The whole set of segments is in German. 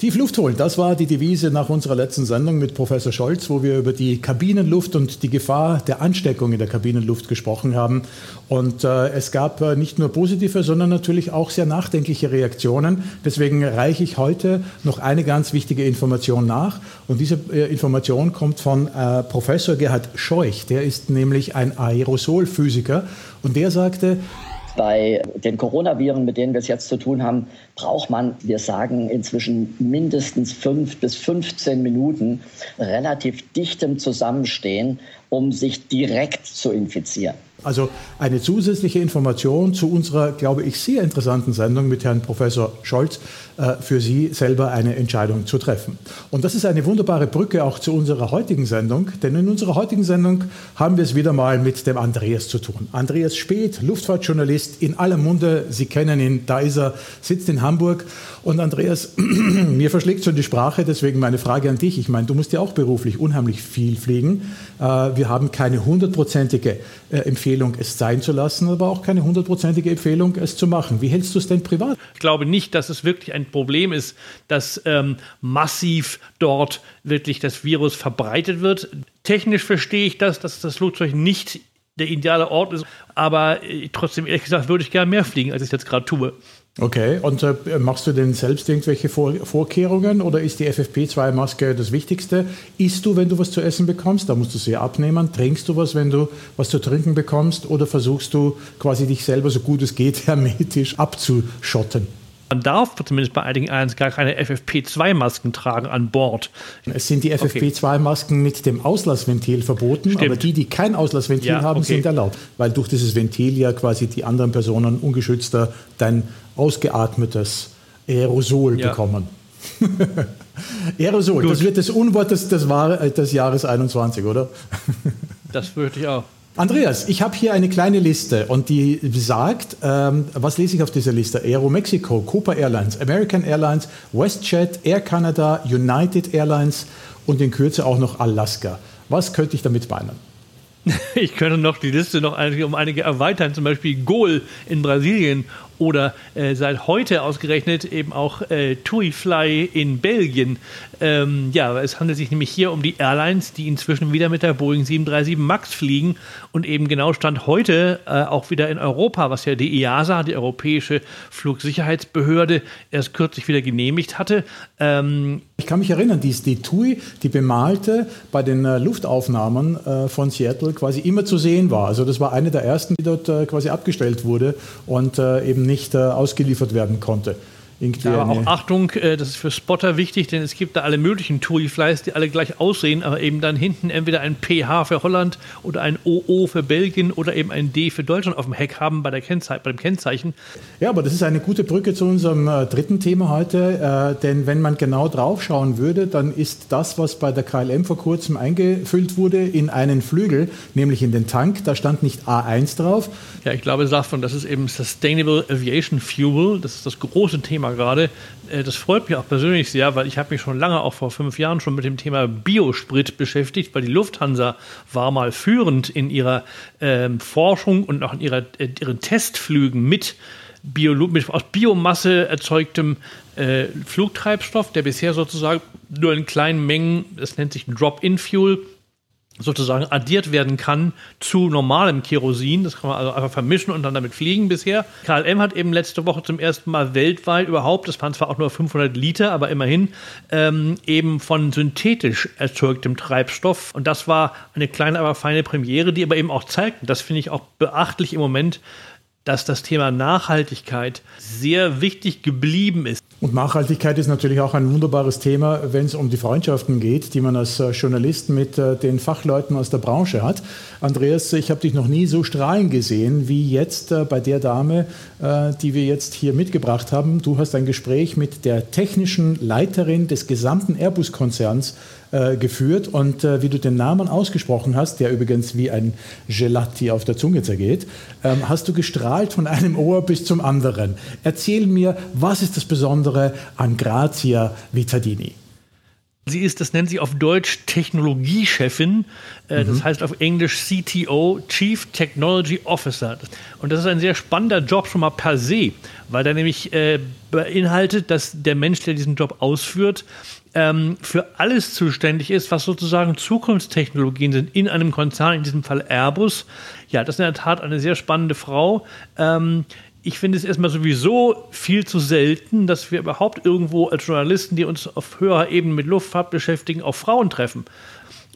Tief Luft holen, das war die Devise nach unserer letzten Sendung mit Professor Scholz, wo wir über die Kabinenluft und die Gefahr der Ansteckung in der Kabinenluft gesprochen haben. Und äh, es gab äh, nicht nur positive, sondern natürlich auch sehr nachdenkliche Reaktionen. Deswegen reiche ich heute noch eine ganz wichtige Information nach. Und diese äh, Information kommt von äh, Professor Gerhard Scheuch. Der ist nämlich ein Aerosolphysiker und der sagte, bei den Coronaviren, mit denen wir es jetzt zu tun haben, braucht man, wir sagen inzwischen mindestens fünf bis 15 Minuten relativ dichtem Zusammenstehen, um sich direkt zu infizieren. Also eine zusätzliche Information zu unserer, glaube ich, sehr interessanten Sendung mit Herrn Professor Scholz, für Sie selber eine Entscheidung zu treffen. Und das ist eine wunderbare Brücke auch zu unserer heutigen Sendung, denn in unserer heutigen Sendung haben wir es wieder mal mit dem Andreas zu tun. Andreas Speth, Luftfahrtjournalist in aller Munde, Sie kennen ihn, da ist er, sitzt in Hamburg. Und Andreas, mir verschlägt schon die Sprache, deswegen meine Frage an dich. Ich meine, du musst ja auch beruflich unheimlich viel fliegen. Äh, wir haben keine hundertprozentige äh, Empfehlung, es sein zu lassen, aber auch keine hundertprozentige Empfehlung, es zu machen. Wie hältst du es denn privat? Ich glaube nicht, dass es wirklich ein Problem ist, dass ähm, massiv dort wirklich das Virus verbreitet wird. Technisch verstehe ich das, dass das Flugzeug nicht der ideale Ort ist, aber äh, trotzdem, ehrlich gesagt, würde ich gerne mehr fliegen, als ich jetzt gerade tue. Okay, und äh, machst du denn selbst irgendwelche Vor Vorkehrungen oder ist die FFP2-Maske das Wichtigste? Isst du, wenn du was zu essen bekommst? Da musst du sie abnehmen. Trinkst du was, wenn du was zu trinken bekommst? Oder versuchst du quasi dich selber so gut es geht hermetisch abzuschotten? Man darf zumindest bei einigen Airlines gar keine FFP2-Masken tragen an Bord. Es sind die FFP2-Masken mit dem Auslassventil verboten, Stimmt. aber die, die kein Auslassventil ja, haben, okay. sind erlaubt, weil durch dieses Ventil ja quasi die anderen Personen ungeschützter dein ausgeatmetes Aerosol ja. bekommen. Aerosol, Gut. das wird das Unwort des, des, des Jahres 21, oder? das würde ich auch. Andreas, ich habe hier eine kleine Liste und die sagt, ähm, was lese ich auf dieser Liste? Aero Mexico, Copa Airlines, American Airlines, WestJet, Air Canada, United Airlines und in Kürze auch noch Alaska. Was könnte ich damit meinen? Ich könnte noch die Liste noch um einige erweitern, zum Beispiel Gol in Brasilien oder äh, seit heute ausgerechnet eben auch äh, TuiFly in Belgien. Ähm, ja, es handelt sich nämlich hier um die Airlines, die inzwischen wieder mit der Boeing 737 MAX fliegen und eben genau Stand heute äh, auch wieder in Europa, was ja die EASA, die Europäische Flugsicherheitsbehörde, erst kürzlich wieder genehmigt hatte. Ähm, ich kann mich erinnern, die, die TUI, die bemalte bei den äh, Luftaufnahmen äh, von Seattle quasi immer zu sehen war. Also das war eine der ersten, die dort äh, quasi abgestellt wurde und äh, eben nicht ausgeliefert werden konnte. Irgendwie aber auch Achtung, äh, das ist für Spotter wichtig, denn es gibt da alle möglichen Touri-Flies, die alle gleich aussehen, aber eben dann hinten entweder ein PH für Holland oder ein OO für Belgien oder eben ein D für Deutschland auf dem Heck haben bei, der Kennzei bei dem Kennzeichen. Ja, aber das ist eine gute Brücke zu unserem äh, dritten Thema heute, äh, denn wenn man genau drauf schauen würde, dann ist das, was bei der KLM vor kurzem eingefüllt wurde, in einen Flügel, nämlich in den Tank, da stand nicht A1 drauf. Ja, ich glaube, davon, das ist eben Sustainable Aviation Fuel, das ist das große Thema gerade. Äh, das freut mich auch persönlich sehr, weil ich habe mich schon lange, auch vor fünf Jahren, schon mit dem Thema Biosprit beschäftigt, weil die Lufthansa war mal führend in ihrer ähm, Forschung und auch in ihrer, äh, ihren Testflügen mit, Bio, mit aus Biomasse erzeugtem äh, Flugtreibstoff, der bisher sozusagen nur in kleinen Mengen, das nennt sich Drop-in-Fuel, sozusagen addiert werden kann zu normalem Kerosin. Das kann man also einfach vermischen und dann damit fliegen bisher. KLM hat eben letzte Woche zum ersten Mal weltweit überhaupt, das waren zwar auch nur 500 Liter, aber immerhin, ähm, eben von synthetisch erzeugtem Treibstoff. Und das war eine kleine, aber feine Premiere, die aber eben auch zeigt, das finde ich auch beachtlich im Moment, dass das Thema Nachhaltigkeit sehr wichtig geblieben ist. Und Nachhaltigkeit ist natürlich auch ein wunderbares Thema, wenn es um die Freundschaften geht, die man als äh, Journalist mit äh, den Fachleuten aus der Branche hat. Andreas, ich habe dich noch nie so strahlen gesehen wie jetzt äh, bei der Dame, die wir jetzt hier mitgebracht haben. Du hast ein Gespräch mit der technischen Leiterin des gesamten Airbus-Konzerns äh, geführt. Und äh, wie du den Namen ausgesprochen hast, der übrigens wie ein Gelati auf der Zunge zergeht, ähm, hast du gestrahlt von einem Ohr bis zum anderen. Erzähl mir, was ist das Besondere an Grazia Vitadini? Sie ist, das nennt sich auf Deutsch Technologiechefin. Äh, mhm. Das heißt auf Englisch CTO, Chief Technology Officer. Und das ist ein sehr spannender Job schon mal per se, weil der nämlich äh, beinhaltet, dass der Mensch, der diesen Job ausführt, ähm, für alles zuständig ist, was sozusagen Zukunftstechnologien sind in einem Konzern, in diesem Fall Airbus. Ja, das ist in der Tat eine sehr spannende Frau. Ähm, ich finde es erstmal sowieso viel zu selten, dass wir überhaupt irgendwo als Journalisten, die uns auf höherer Ebene mit Luftfahrt beschäftigen, auf Frauen treffen.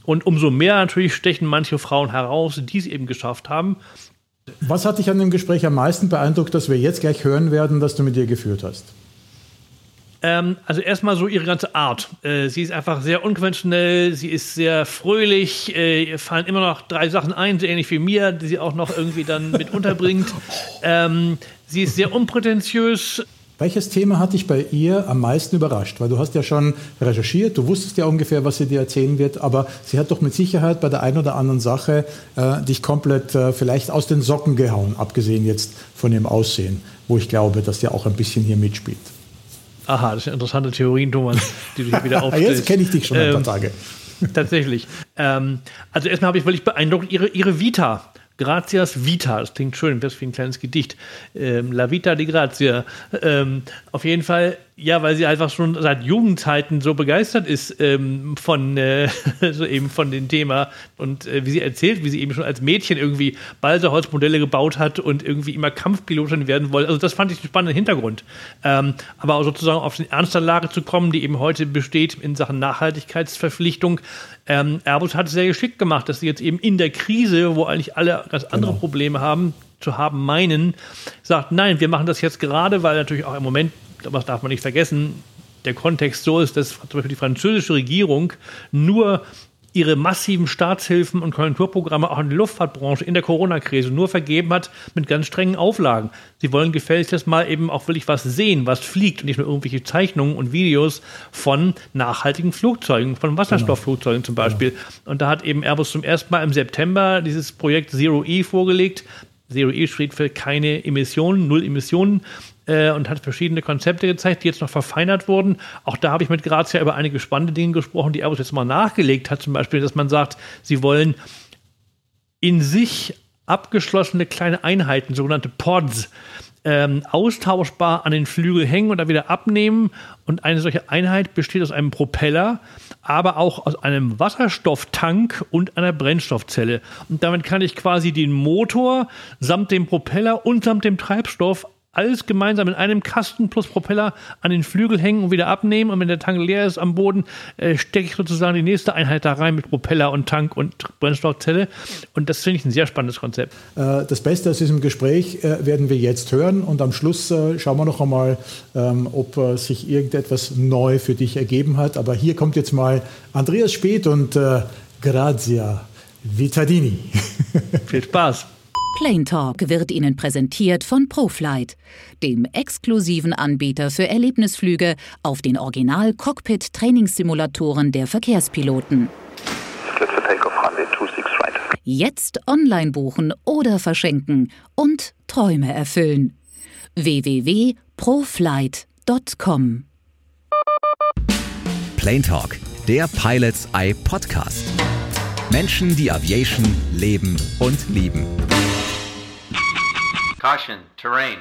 Und umso mehr natürlich stechen manche Frauen heraus, die es eben geschafft haben. Was hat dich an dem Gespräch am meisten beeindruckt, dass wir jetzt gleich hören werden, dass du mit ihr geführt hast? Ähm, also erstmal so ihre ganze Art. Äh, sie ist einfach sehr unkonventionell, sie ist sehr fröhlich, äh, ihr fallen immer noch drei Sachen ein, so ähnlich wie mir, die sie auch noch irgendwie dann mit unterbringt. Ähm, sie ist sehr unprätentiös. Welches Thema hat dich bei ihr am meisten überrascht? Weil du hast ja schon recherchiert, du wusstest ja ungefähr, was sie dir erzählen wird, aber sie hat doch mit Sicherheit bei der einen oder anderen Sache äh, dich komplett äh, vielleicht aus den Socken gehauen, abgesehen jetzt von ihrem Aussehen, wo ich glaube, dass der auch ein bisschen hier mitspielt. Aha, das sind interessante Theorien, Thomas, die du hier wieder aufstellst. Jetzt kenne ich dich schon ein paar ähm, Tage. Tatsächlich. Ähm, also erstmal habe ich wirklich beeindruckt ihre, ihre Vita. Gratias Vita, das klingt schön, das ist wie ein kleines Gedicht. Ähm, La Vita di Grazia. Ähm, auf jeden Fall ja, weil sie einfach schon seit Jugendzeiten so begeistert ist ähm, von äh, so eben von dem Thema und äh, wie sie erzählt, wie sie eben schon als Mädchen irgendwie Balsaholzmodelle gebaut hat und irgendwie immer Kampfpilotin werden wollte. Also das fand ich einen spannenden Hintergrund. Ähm, aber auch sozusagen auf die ernste Lage zu kommen, die eben heute besteht in Sachen Nachhaltigkeitsverpflichtung. Ähm, Airbus hat es sehr geschickt gemacht, dass sie jetzt eben in der Krise, wo eigentlich alle ganz andere genau. Probleme haben, zu haben meinen, sagt, nein, wir machen das jetzt gerade, weil natürlich auch im Moment was darf man nicht vergessen, der Kontext so ist, dass zum Beispiel die französische Regierung nur ihre massiven Staatshilfen und Konjunkturprogramme auch in die Luftfahrtbranche in der Corona-Krise nur vergeben hat mit ganz strengen Auflagen. Sie wollen gefälligst mal eben auch wirklich was sehen, was fliegt und nicht nur irgendwelche Zeichnungen und Videos von nachhaltigen Flugzeugen, von Wasserstoffflugzeugen zum Beispiel. Genau. Und da hat eben Airbus zum ersten Mal im September dieses Projekt Zero E vorgelegt. Zero E steht für keine Emissionen, null Emissionen äh, und hat verschiedene Konzepte gezeigt, die jetzt noch verfeinert wurden. Auch da habe ich mit Grazia über einige spannende Dinge gesprochen, die Airbus jetzt mal nachgelegt hat. Zum Beispiel, dass man sagt, sie wollen in sich abgeschlossene kleine Einheiten, sogenannte Pods, ähm, austauschbar an den Flügel hängen und da wieder abnehmen. Und eine solche Einheit besteht aus einem Propeller, aber auch aus einem Wasserstofftank und einer Brennstoffzelle. Und damit kann ich quasi den Motor samt dem Propeller und samt dem Treibstoff alles gemeinsam in einem Kasten plus Propeller an den Flügel hängen und wieder abnehmen. Und wenn der Tank leer ist am Boden, äh, stecke ich sozusagen die nächste Einheit da rein mit Propeller und Tank und Brennstoffzelle. Und das finde ich ein sehr spannendes Konzept. Äh, das Beste aus diesem Gespräch äh, werden wir jetzt hören. Und am Schluss äh, schauen wir noch einmal, ähm, ob äh, sich irgendetwas neu für dich ergeben hat. Aber hier kommt jetzt mal Andreas Speth und äh, Grazia Vitadini. Viel Spaß. Plane Talk wird Ihnen präsentiert von ProFlight, dem exklusiven Anbieter für Erlebnisflüge auf den Original-Cockpit-Trainingssimulatoren der Verkehrspiloten. Jetzt online buchen oder verschenken und Träume erfüllen. www.proflight.com Plane Talk, der Pilots Eye Podcast. Menschen, die Aviation leben und lieben. Caution, Terrain.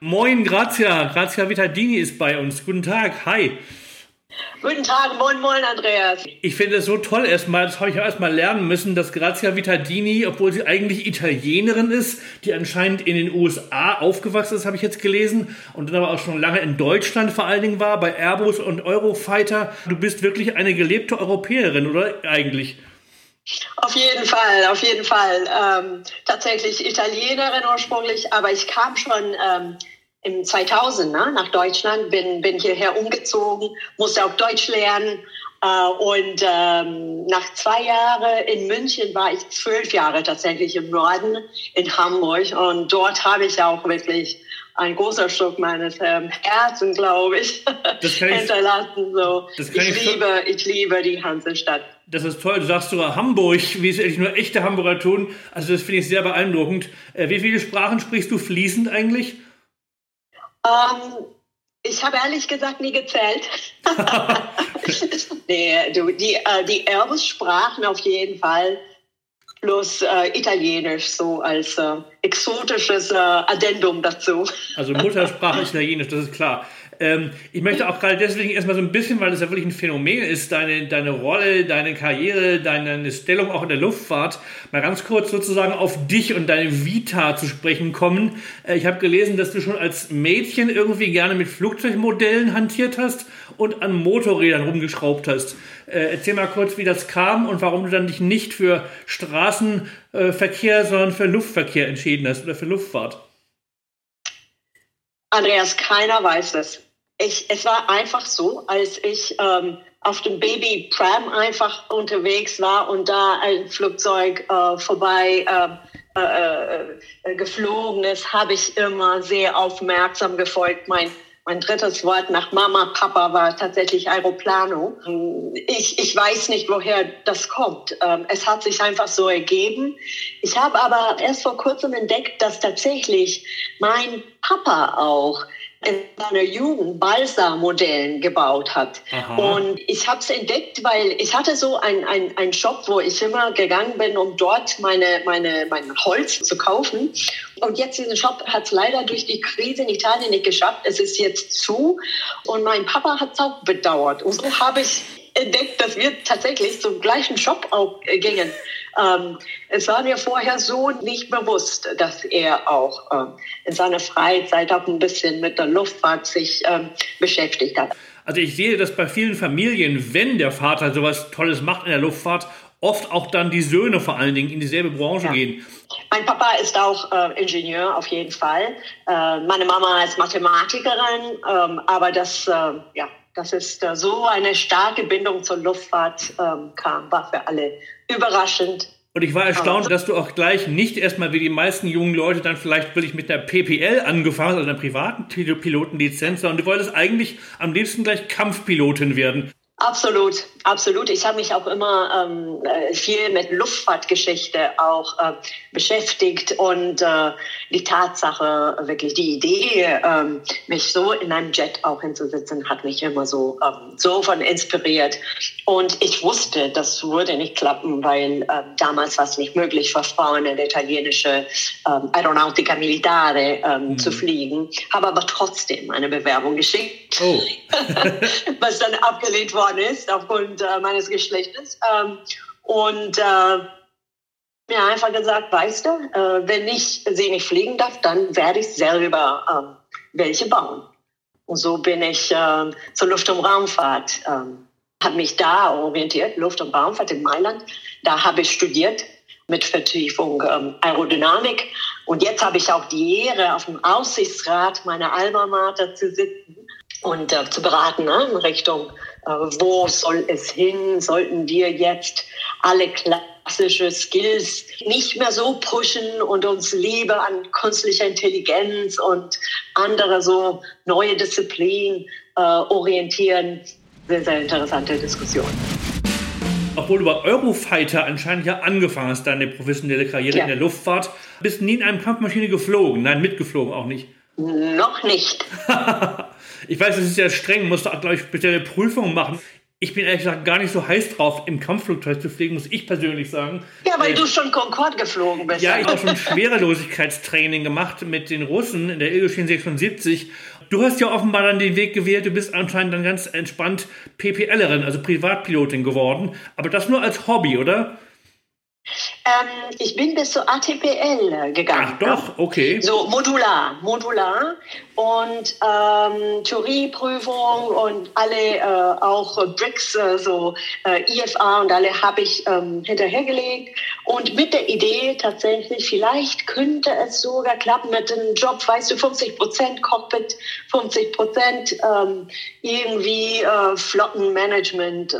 Moin, Grazia. Grazia Vitadini ist bei uns. Guten Tag. Hi. Guten Tag, moin, moin, Andreas. Ich finde es so toll erstmal, das habe ich auch erstmal lernen müssen, dass Grazia Vitadini, obwohl sie eigentlich Italienerin ist, die anscheinend in den USA aufgewachsen ist, habe ich jetzt gelesen, und dann aber auch schon lange in Deutschland vor allen Dingen war, bei Airbus und Eurofighter. Du bist wirklich eine gelebte Europäerin, oder eigentlich? Auf jeden Fall, auf jeden Fall. Ähm, tatsächlich Italienerin ursprünglich, aber ich kam schon ähm, im 2000 ne, nach Deutschland, bin, bin hierher umgezogen, musste auch Deutsch lernen. Äh, und ähm, nach zwei Jahren in München war ich zwölf Jahre tatsächlich im Norden in Hamburg. Und dort habe ich auch wirklich ein großer Stück meines ähm, Herzens, glaube ich, hinterlassen. So. ich, ich, liebe, ich liebe die Hansestadt. Das ist toll. Du sagst sogar Hamburg, wie es eigentlich nur echte Hamburger tun. Also das finde ich sehr beeindruckend. Äh, wie viele Sprachen sprichst du fließend eigentlich? Ähm, Ich habe ehrlich gesagt nie gezählt. nee, du, die, äh, die Airbus sprachen auf jeden Fall plus äh, Italienisch so als äh, exotisches äh, Addendum dazu. Also Muttersprache Italienisch, das ist klar. Ähm, ich möchte auch gerade deswegen erstmal so ein bisschen, weil das ja wirklich ein Phänomen ist, deine, deine Rolle, deine Karriere, deine Stellung auch in der Luftfahrt, mal ganz kurz sozusagen auf dich und deine Vita zu sprechen kommen. Äh, ich habe gelesen, dass du schon als Mädchen irgendwie gerne mit Flugzeugmodellen hantiert hast und an Motorrädern rumgeschraubt hast. Äh, erzähl mal kurz, wie das kam und warum du dann dich nicht für Straßenverkehr, sondern für Luftverkehr entschieden hast oder für Luftfahrt. Andreas, keiner weiß es. Ich, es war einfach so, als ich ähm, auf dem Baby Pram einfach unterwegs war und da ein Flugzeug äh, vorbei ähm, äh, äh, äh, geflogen ist, habe ich immer sehr aufmerksam gefolgt. Mein mein drittes Wort nach Mama, Papa war tatsächlich Aeroplano. Ich, ich weiß nicht, woher das kommt. Ähm, es hat sich einfach so ergeben. Ich habe aber erst vor kurzem entdeckt, dass tatsächlich mein Papa auch in seiner Jugend Balsa-Modellen gebaut hat. Aha. Und ich habe es entdeckt, weil ich hatte so einen ein Shop, wo ich immer gegangen bin, um dort meine, meine, mein Holz zu kaufen. Und jetzt diesen Shop hat es leider durch die Krise in Italien nicht geschafft. Es ist jetzt zu. Und mein Papa hat es auch bedauert. Und so habe ich entdeckt, dass wir tatsächlich zum gleichen Shop auch gingen. Ähm, es war mir vorher so nicht bewusst, dass er auch ähm, in seiner Freizeit auch ein bisschen mit der Luftfahrt sich ähm, beschäftigt hat. Also ich sehe das bei vielen Familien, wenn der Vater sowas Tolles macht in der Luftfahrt, oft auch dann die Söhne vor allen Dingen in dieselbe Branche ja. gehen. Mein Papa ist auch äh, Ingenieur auf jeden Fall. Äh, meine Mama ist Mathematikerin, ähm, aber das, äh, ja, dass es da so eine starke Bindung zur Luftfahrt ähm, kam, war für alle überraschend. Und ich war erstaunt, dass du auch gleich nicht erstmal wie die meisten jungen Leute dann vielleicht wirklich mit der PPL angefangen hast, also einer privaten Pilotenlizenz, sondern du wolltest eigentlich am liebsten gleich Kampfpilotin werden. Absolut, absolut. Ich habe mich auch immer ähm, äh, viel mit Luftfahrtgeschichte auch äh, beschäftigt und äh, die Tatsache, wirklich die Idee, ähm, mich so in einem Jet auch hinzusitzen, hat mich immer so ähm, so von inspiriert. Und ich wusste, das würde nicht klappen, weil äh, damals war es nicht möglich für Frauen in der italienische ähm, Aeronautica Militare ähm, mhm. zu fliegen. Habe aber trotzdem eine Bewerbung geschickt, oh. was dann abgelehnt wurde worden ist aufgrund äh, meines Geschlechtes. Ähm, und äh, mir einfach gesagt, weißt du, äh, wenn ich sie nicht fliegen darf, dann werde ich selber ähm, welche bauen. Und so bin ich äh, zur Luft- und Raumfahrt, ähm, habe mich da orientiert, Luft- und Raumfahrt in Mailand. Da habe ich studiert mit Vertiefung ähm, Aerodynamik. Und jetzt habe ich auch die Ehre, auf dem Aussichtsrat meiner Alma Mater zu sitzen und äh, zu beraten ne, in Richtung wo soll es hin? Sollten wir jetzt alle klassische Skills nicht mehr so pushen und uns lieber an künstlicher Intelligenz und andere so neue Disziplinen äh, orientieren? Sehr, sehr interessante Diskussion. Obwohl du bei Eurofighter anscheinend ja angefangen hast, deine professionelle Karriere ja. in der Luftfahrt, bist nie in einem Kampfmaschine geflogen. Nein, mitgeflogen auch nicht. Noch nicht. Ich weiß, es ist ja streng, musst du, glaube ich, spezielle Prüfungen machen. Ich bin ehrlich gesagt gar nicht so heiß drauf, im Kampfflugzeug zu fliegen, muss ich persönlich sagen. Ja, weil äh, du schon Concorde geflogen bist. Ja, ich habe auch schon Schwerelosigkeitstraining gemacht mit den Russen in der Illusion 76. Du hast ja offenbar dann den Weg gewählt, du bist anscheinend dann ganz entspannt PPLerin, also Privatpilotin geworden. Aber das nur als Hobby, oder? Ähm, ich bin bis zur ATPL gegangen. Ach doch, okay. So modular, modular und ähm, Theorieprüfung und alle äh, auch Bricks, äh, so äh, IFA und alle habe ich ähm, hinterhergelegt und mit der Idee tatsächlich, vielleicht könnte es sogar klappen mit dem Job, weißt du, 50 Prozent Cockpit, 50 Prozent ähm, irgendwie äh, Flottenmanagement.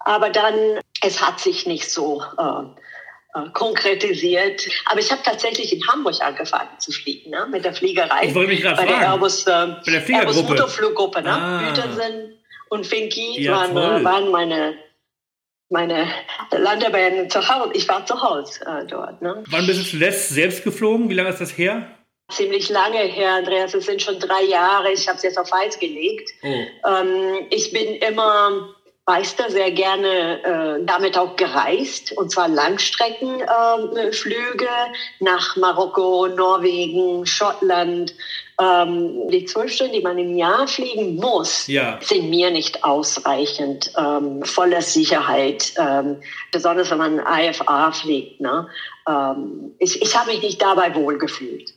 Aber dann, es hat sich nicht so äh, äh, konkretisiert. Aber ich habe tatsächlich in Hamburg angefangen zu fliegen, ne? mit der Fliegerei. Ich wollte mich gerade fragen. Der Airbus, äh, Bei der Airbus Motorfluggruppe. Ne? Ah. Peterson und Finky ja, waren, äh, waren meine meine Landebahnen zu Hause. Ich war zu Hause äh, dort. Ne? Wann bist du zuletzt selbst geflogen? Wie lange ist das her? ziemlich lange her, Andreas. Es sind schon drei Jahre. Ich habe es jetzt auf Eis gelegt. Oh. Ähm, ich bin immer du, sehr gerne äh, damit auch gereist, und zwar Langstreckenflüge äh, nach Marokko, Norwegen, Schottland. Ähm, die zwölf Stunden, die man im Jahr fliegen muss, ja. sind mir nicht ausreichend. Ähm, voller Sicherheit, ähm, besonders wenn man IFA fliegt. Ne? Ähm, ich ich habe mich nicht dabei wohlgefühlt.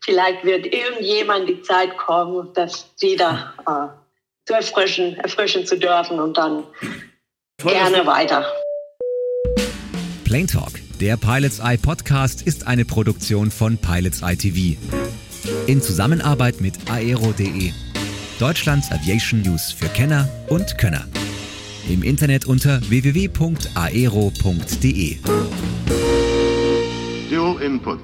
Vielleicht wird irgendjemand die Zeit kommen, das wieder äh, zu erfrischen, erfrischen zu dürfen und dann Toll, gerne weiter. Plain Talk, der Pilots Eye Podcast, ist eine Produktion von Pilots Eye TV. In Zusammenarbeit mit aero.de, Deutschlands Aviation News für Kenner und Könner. Im Internet unter www.aero.de. Dual Input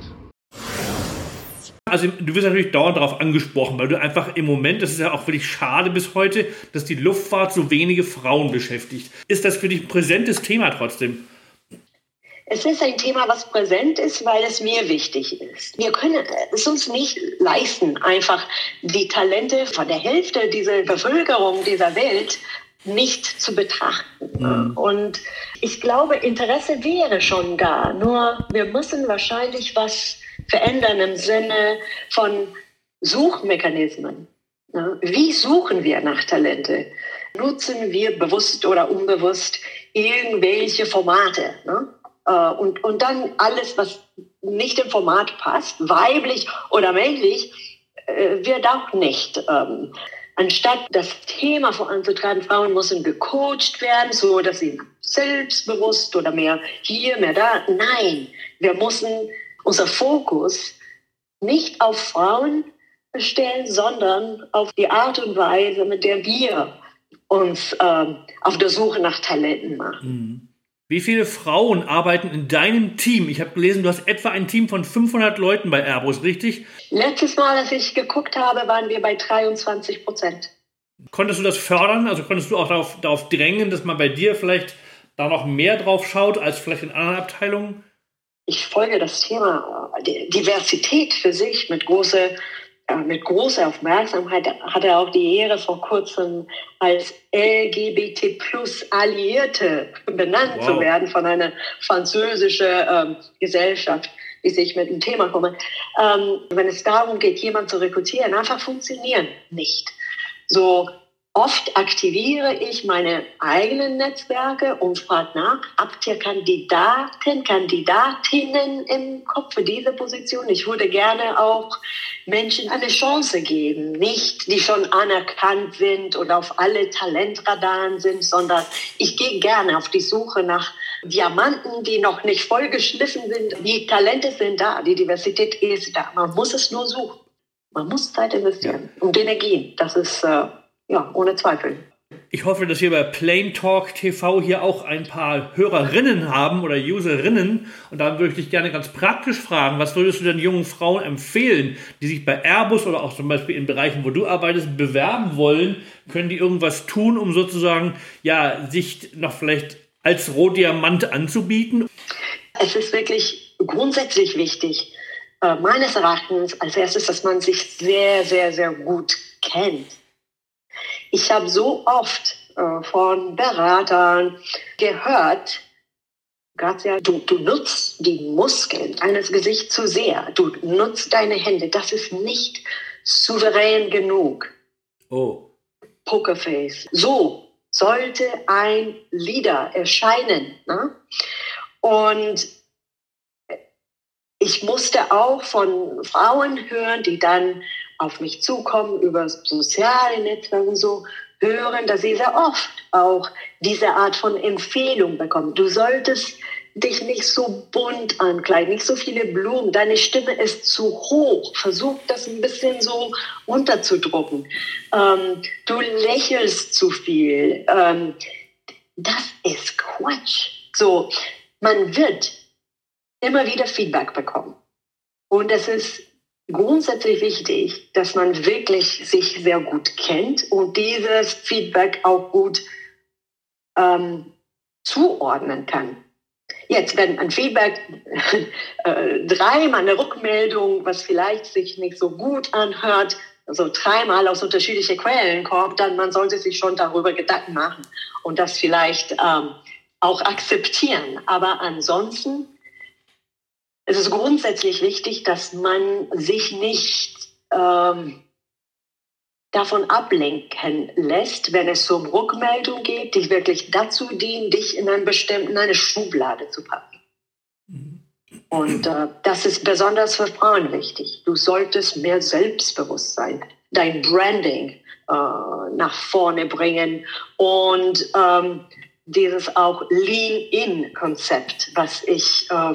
also du wirst natürlich dauernd darauf angesprochen, weil du einfach im Moment, das ist ja auch wirklich schade bis heute, dass die Luftfahrt so wenige Frauen beschäftigt. Ist das für dich ein präsentes Thema trotzdem? Es ist ein Thema, was präsent ist, weil es mir wichtig ist. Wir können es uns nicht leisten, einfach die Talente von der Hälfte dieser Bevölkerung dieser Welt nicht zu betrachten. Mhm. Und ich glaube, Interesse wäre schon da. Nur wir müssen wahrscheinlich was verändern im Sinne von Suchmechanismen. Wie suchen wir nach Talente? Nutzen wir bewusst oder unbewusst irgendwelche Formate? Ne? Äh, und, und dann alles, was nicht im Format passt, weiblich oder männlich, äh, wird auch nicht. Ähm, anstatt das Thema voranzutreiben, Frauen müssen gecoacht werden, so dass sie selbstbewusst oder mehr hier, mehr da. Nein, wir müssen unser Fokus nicht auf Frauen stellen, sondern auf die Art und Weise, mit der wir uns ähm, auf der Suche nach Talenten machen. Mhm. Wie viele Frauen arbeiten in deinem Team? Ich habe gelesen, du hast etwa ein Team von 500 Leuten bei Airbus, richtig? Letztes Mal, als ich geguckt habe, waren wir bei 23 Prozent. Konntest du das fördern? Also konntest du auch darauf, darauf drängen, dass man bei dir vielleicht da noch mehr drauf schaut als vielleicht in anderen Abteilungen? ich folge das Thema äh, Diversität für sich mit großer mit großer Aufmerksamkeit hat er auch die Ehre, vor kurzem als LGBT plus Alliierte benannt wow. zu werden von einer französischen ähm, Gesellschaft, die sich mit dem Thema kommen. Ähm, wenn es darum geht, jemanden zu rekrutieren, einfach funktionieren nicht. So Oft aktiviere ich meine eigenen Netzwerke und frage nach, habt ihr Kandidaten, Kandidatinnen im Kopf für diese Position? Ich würde gerne auch Menschen eine Chance geben, nicht die schon anerkannt sind oder auf alle Talentradaren sind, sondern ich gehe gerne auf die Suche nach Diamanten, die noch nicht vollgeschliffen sind. Die Talente sind da, die Diversität ist da. Man muss es nur suchen. Man muss Zeit investieren und Energie. Das ist äh, ja, ohne Zweifel. Ich hoffe, dass wir bei Plain Talk TV hier auch ein paar Hörerinnen haben oder Userinnen. Und da würde ich dich gerne ganz praktisch fragen, was würdest du denn jungen Frauen empfehlen, die sich bei Airbus oder auch zum Beispiel in Bereichen, wo du arbeitest, bewerben wollen? Können die irgendwas tun, um sozusagen, ja, sich noch vielleicht als Rohdiamant anzubieten? Es ist wirklich grundsätzlich wichtig, äh, meines Erachtens als erstes, dass man sich sehr, sehr, sehr gut kennt ich habe so oft äh, von Beratern gehört, Grazia, du, du nutzt die Muskeln deines Gesichts zu sehr. Du nutzt deine Hände. Das ist nicht souverän genug. Oh. Pokerface. So sollte ein Leader erscheinen. Ne? Und ich musste auch von Frauen hören, die dann auf mich zukommen über soziale Netzwerke und so, hören, dass sie sehr oft auch diese Art von Empfehlung bekommen. Du solltest dich nicht so bunt ankleiden, nicht so viele Blumen, deine Stimme ist zu hoch. Versuch das ein bisschen so unterzudrucken. Ähm, du lächelst zu viel. Ähm, das ist Quatsch. So, man wird immer wieder Feedback bekommen. Und es ist grundsätzlich wichtig, dass man wirklich sich sehr gut kennt und dieses Feedback auch gut ähm, zuordnen kann. Jetzt, wenn ein Feedback äh, dreimal eine Rückmeldung, was vielleicht sich nicht so gut anhört, also dreimal aus unterschiedlichen Quellen kommt, dann man sollte sich schon darüber Gedanken machen und das vielleicht ähm, auch akzeptieren. Aber ansonsten es ist grundsätzlich wichtig, dass man sich nicht ähm, davon ablenken lässt, wenn es um Rückmeldung geht, die wirklich dazu dienen, dich in einen bestimmten eine Schublade zu packen. Und äh, das ist besonders für Frauen wichtig. Du solltest mehr Selbstbewusstsein, dein Branding äh, nach vorne bringen und ähm, dieses auch Lean-In-Konzept, was ich äh,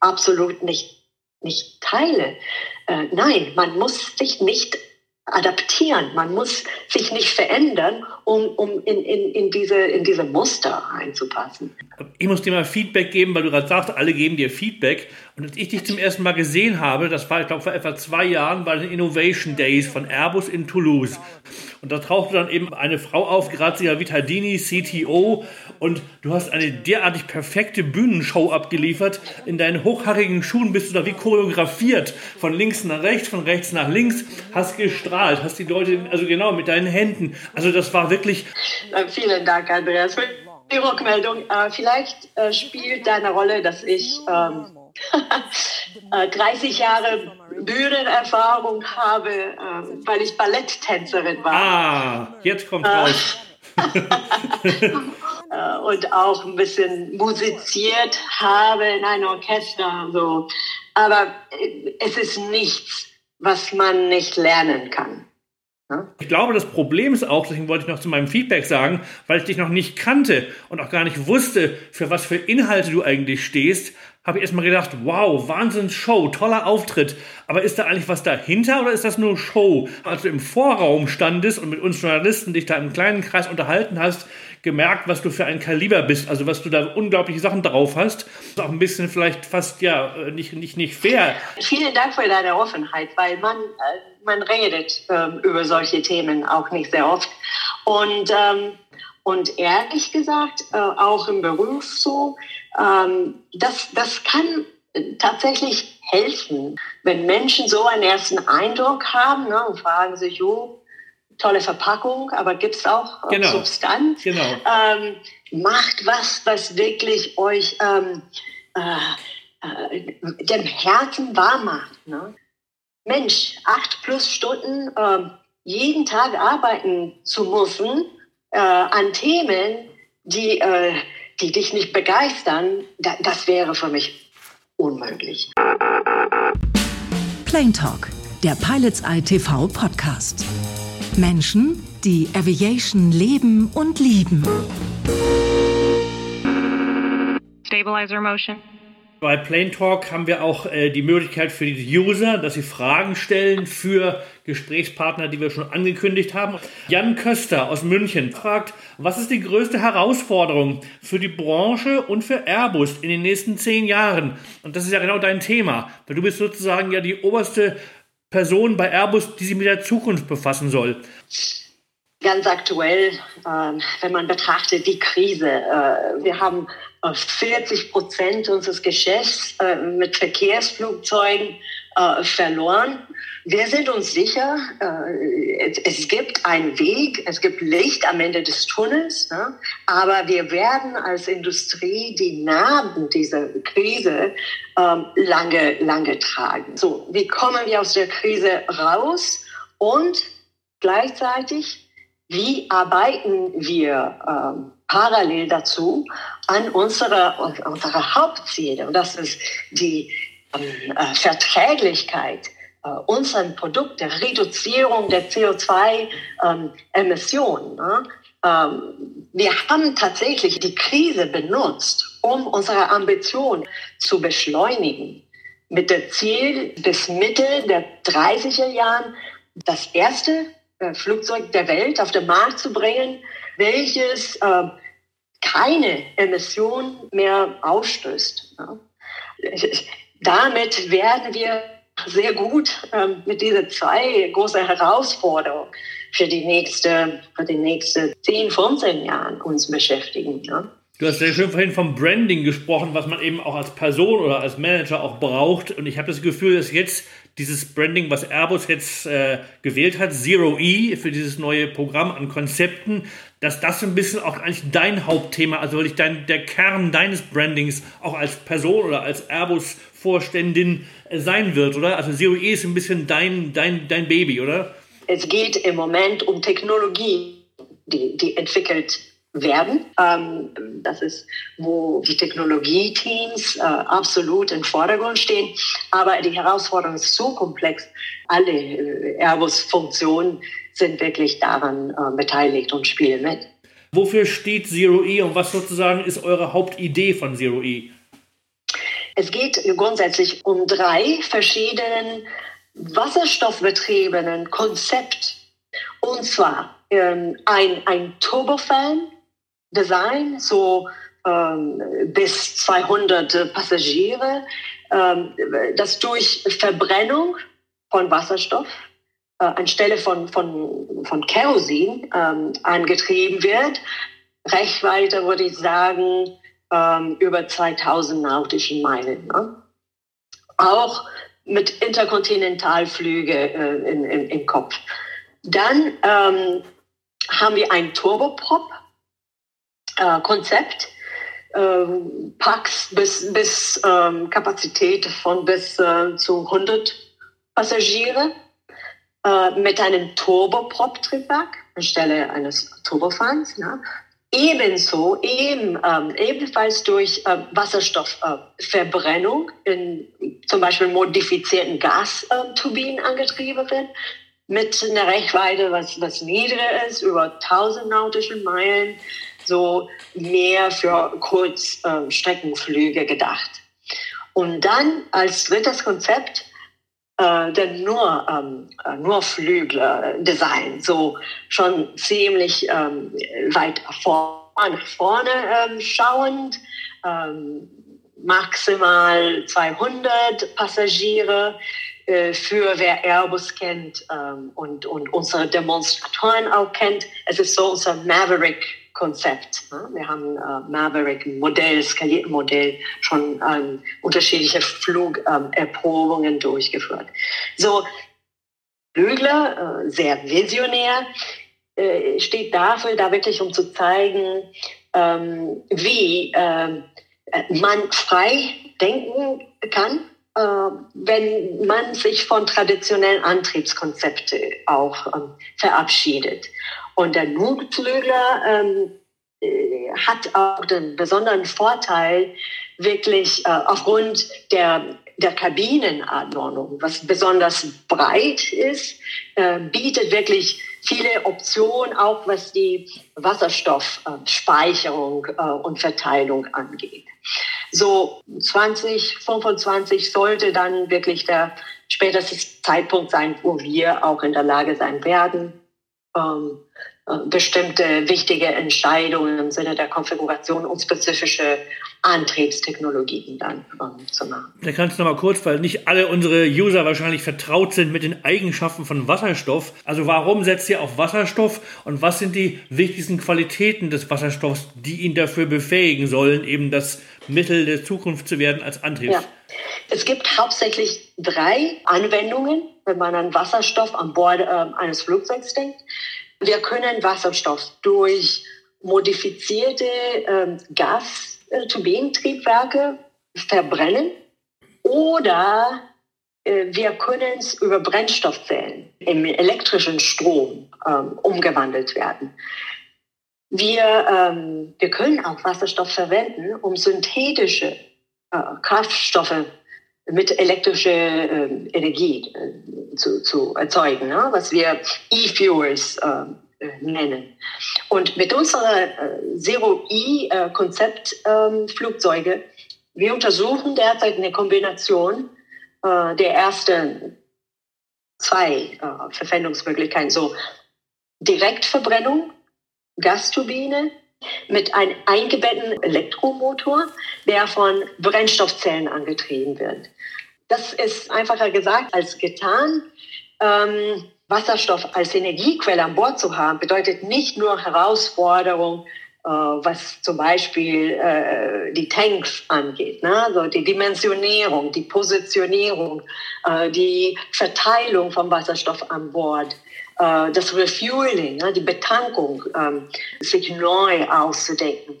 absolut nicht, nicht teile. Äh, nein, man muss sich nicht adaptieren. Man muss sich nicht verändern, um, um in, in, in, diese, in diese Muster einzupassen. Ich muss dir mal Feedback geben, weil du gerade sagst, alle geben dir Feedback. Und als ich dich zum ersten Mal gesehen habe, das war, ich glaube, vor etwa zwei Jahren bei den Innovation Days von Airbus in Toulouse. Und da tauchte dann eben eine Frau auf, Grazia Vitaldini, CTO. Und du hast eine derartig perfekte Bühnenshow abgeliefert. In deinen hochhaarigen Schuhen bist du da wie choreografiert. Von links nach rechts, von rechts nach links. Hast gestrahlt, hast die Leute, also genau, mit deinen Händen. Also das war wirklich... Vielen Dank, Andreas, die Rückmeldung. Äh, vielleicht äh, spielt deine Rolle, dass ich... Ähm, 30 Jahre Bühnenerfahrung habe, ähm, weil ich Balletttänzerin war. Ah, jetzt kommt raus. Äh, und auch ein bisschen musiziert habe in einem Orchester. So. Aber äh, es ist nichts, was man nicht lernen kann. Ich glaube, das Problem ist auch, deswegen wollte ich noch zu meinem Feedback sagen, weil ich dich noch nicht kannte und auch gar nicht wusste, für was für Inhalte du eigentlich stehst, habe ich erstmal gedacht, wow, Wahnsinns-Show, toller Auftritt. Aber ist da eigentlich was dahinter oder ist das nur Show? Als du im Vorraum standest und mit uns Journalisten dich da im kleinen Kreis unterhalten hast, gemerkt, was du für ein Kaliber bist, also was du da unglaubliche Sachen drauf hast. Ist auch ein bisschen vielleicht fast, ja, nicht, nicht, nicht fair. Vielen Dank für deine Offenheit, weil man, äh, man redet ähm, über solche Themen auch nicht sehr oft. Und, ähm, und ehrlich gesagt, äh, auch im Beruf so, ähm, das, das kann tatsächlich helfen, wenn Menschen so einen ersten Eindruck haben ne, und fragen sich, jo, tolle Verpackung, aber gibt es auch genau. Substanz? Genau. Ähm, macht was, was wirklich euch ähm, äh, äh, dem Herzen warm macht. Ne? Mensch, acht plus Stunden äh, jeden Tag arbeiten zu müssen äh, an Themen, die äh, die dich nicht begeistern, das wäre für mich unmöglich. Plain Talk, der Pilots ITV Podcast. Menschen, die Aviation leben und lieben. Stabilizer Motion. Bei Plain Talk haben wir auch äh, die Möglichkeit für die User, dass sie Fragen stellen für Gesprächspartner, die wir schon angekündigt haben. Jan Köster aus München fragt, was ist die größte Herausforderung für die Branche und für Airbus in den nächsten zehn Jahren? Und das ist ja genau dein Thema, weil du bist sozusagen ja die oberste Person bei Airbus, die sich mit der Zukunft befassen soll. Ganz aktuell, äh, wenn man betrachtet die Krise. Äh, wir haben 40 Prozent unseres Geschäfts äh, mit Verkehrsflugzeugen äh, verloren. Wir sind uns sicher, äh, es, es, gibt einen Weg, es gibt Licht am Ende des Tunnels, ne? aber wir werden als Industrie die Narben dieser Krise ähm, lange, lange tragen. So, wie kommen wir aus der Krise raus und gleichzeitig, wie arbeiten wir ähm, parallel dazu an unsere, unsere Hauptziele. Und das ist die äh, Verträglichkeit äh, unseren Produkt, der Reduzierung der CO2-Emissionen. Ähm, ne? ähm, wir haben tatsächlich die Krise benutzt, um unsere Ambition zu beschleunigen. Mit dem Ziel, bis Mitte der 30er Jahren das erste äh, Flugzeug der Welt auf den Markt zu bringen, welches äh, keine Emissionen mehr ausstößt. Ja. Damit werden wir sehr gut ähm, mit diesen zwei großen Herausforderungen für die nächste, für die nächsten 10, 15 Jahren uns beschäftigen. Ja. Du hast sehr schön vorhin vom Branding gesprochen, was man eben auch als Person oder als Manager auch braucht. Und ich habe das Gefühl, dass jetzt dieses Branding, was Airbus jetzt äh, gewählt hat, Zero E für dieses neue Programm an Konzepten, dass das ein bisschen auch eigentlich dein Hauptthema, also wirklich dein, der Kern deines Brandings auch als Person oder als Airbus-Vorständin äh, sein wird, oder? Also Zero E ist ein bisschen dein, dein, dein Baby, oder? Es geht im Moment um Technologie, die, die entwickelt werden. Ähm, das ist, wo die Technologieteams äh, absolut im Vordergrund stehen. Aber die Herausforderung ist so komplex. Alle äh, Airbus-Funktionen sind wirklich daran äh, beteiligt und spielen mit. Wofür steht Zero E und was sozusagen ist eure Hauptidee von Zero E? Es geht grundsätzlich um drei verschiedenen wasserstoffbetriebenen Konzept. Und zwar ähm, ein, ein Turbofan, Design, so ähm, bis 200 Passagiere, ähm, das durch Verbrennung von Wasserstoff äh, anstelle von, von, von Kerosin ähm, angetrieben wird. Reichweite würde ich sagen ähm, über 2000 nautischen Meilen. Ne? Auch mit Interkontinentalflüge äh, in, in, im Kopf. Dann ähm, haben wir ein Turboprop äh. Ähm, Packs bis, bis ähm, Kapazität von bis äh, zu 100 Passagiere äh, mit einem Turboprop-Triebwerk anstelle eines Turbofans. Ja. Ebenso, eben, ähm, ebenfalls durch äh, Wasserstoffverbrennung in zum Beispiel modifizierten Gasturbinen angetrieben wird, mit einer Reichweite, was, was niedriger ist, über 1000 nautische Meilen, so mehr für Kurzstreckenflüge gedacht. Und dann als drittes Konzept äh, der nur, ähm, äh, nur Flügel-Design, so schon ziemlich ähm, weit vor, nach vorne ähm, schauend, ähm, maximal 200 Passagiere, äh, für wer Airbus kennt ähm, und, und unsere Demonstratoren auch kennt. Es ist so unser Maverick Konzept. Ne? Wir haben äh, Maverick Modell, skalierten Modell, schon ähm, unterschiedliche Flugerprobungen ähm, durchgeführt. So, Flügler, äh, sehr visionär, äh, steht dafür, da wirklich um zu zeigen, ähm, wie ähm, man frei denken kann, äh, wenn man sich von traditionellen Antriebskonzepten auch ähm, verabschiedet. Und der Notflügler ähm, äh, hat auch den besonderen Vorteil, wirklich äh, aufgrund der, der Kabinenanordnung, was besonders breit ist, äh, bietet wirklich viele Optionen, auch was die Wasserstoffspeicherung äh, und Verteilung angeht. So 2025 sollte dann wirklich der späteste Zeitpunkt sein, wo wir auch in der Lage sein werden, ähm, äh, bestimmte wichtige Entscheidungen im Sinne der Konfiguration und spezifische Antriebstechnologien dann ähm, zu machen. Da kannst du noch mal kurz, weil nicht alle unsere User wahrscheinlich vertraut sind mit den Eigenschaften von Wasserstoff. Also warum setzt ihr auf Wasserstoff und was sind die wichtigsten Qualitäten des Wasserstoffs, die ihn dafür befähigen sollen, eben das Mittel der Zukunft zu werden als Antrieb? Ja. Es gibt hauptsächlich drei Anwendungen, wenn man an Wasserstoff an Bord äh, eines Flugzeugs denkt. Wir können Wasserstoff durch modifizierte äh, Gasturbinentriebwerke verbrennen oder äh, wir können es über Brennstoffzellen im elektrischen Strom ähm, umgewandelt werden. Wir, ähm, wir können auch Wasserstoff verwenden, um synthetische äh, Kraftstoffe mit elektrischer äh, Energie äh, zu, zu erzeugen, ne? was wir E-Fuels äh, nennen. Und mit unserer äh, Zero-E-Konzept-Flugzeuge, ähm, wir untersuchen derzeit eine Kombination äh, der ersten zwei äh, Verwendungsmöglichkeiten, so Direktverbrennung, Gasturbine mit einem eingebetteten Elektromotor, der von Brennstoffzellen angetrieben wird. Das ist einfacher gesagt als getan. Ähm, Wasserstoff als Energiequelle an Bord zu haben, bedeutet nicht nur Herausforderung was zum Beispiel äh, die Tanks angeht, ne? also die Dimensionierung, die Positionierung, äh, die Verteilung vom Wasserstoff an Bord, äh, das Refueling, die Betankung, ähm, sich neu auszudenken.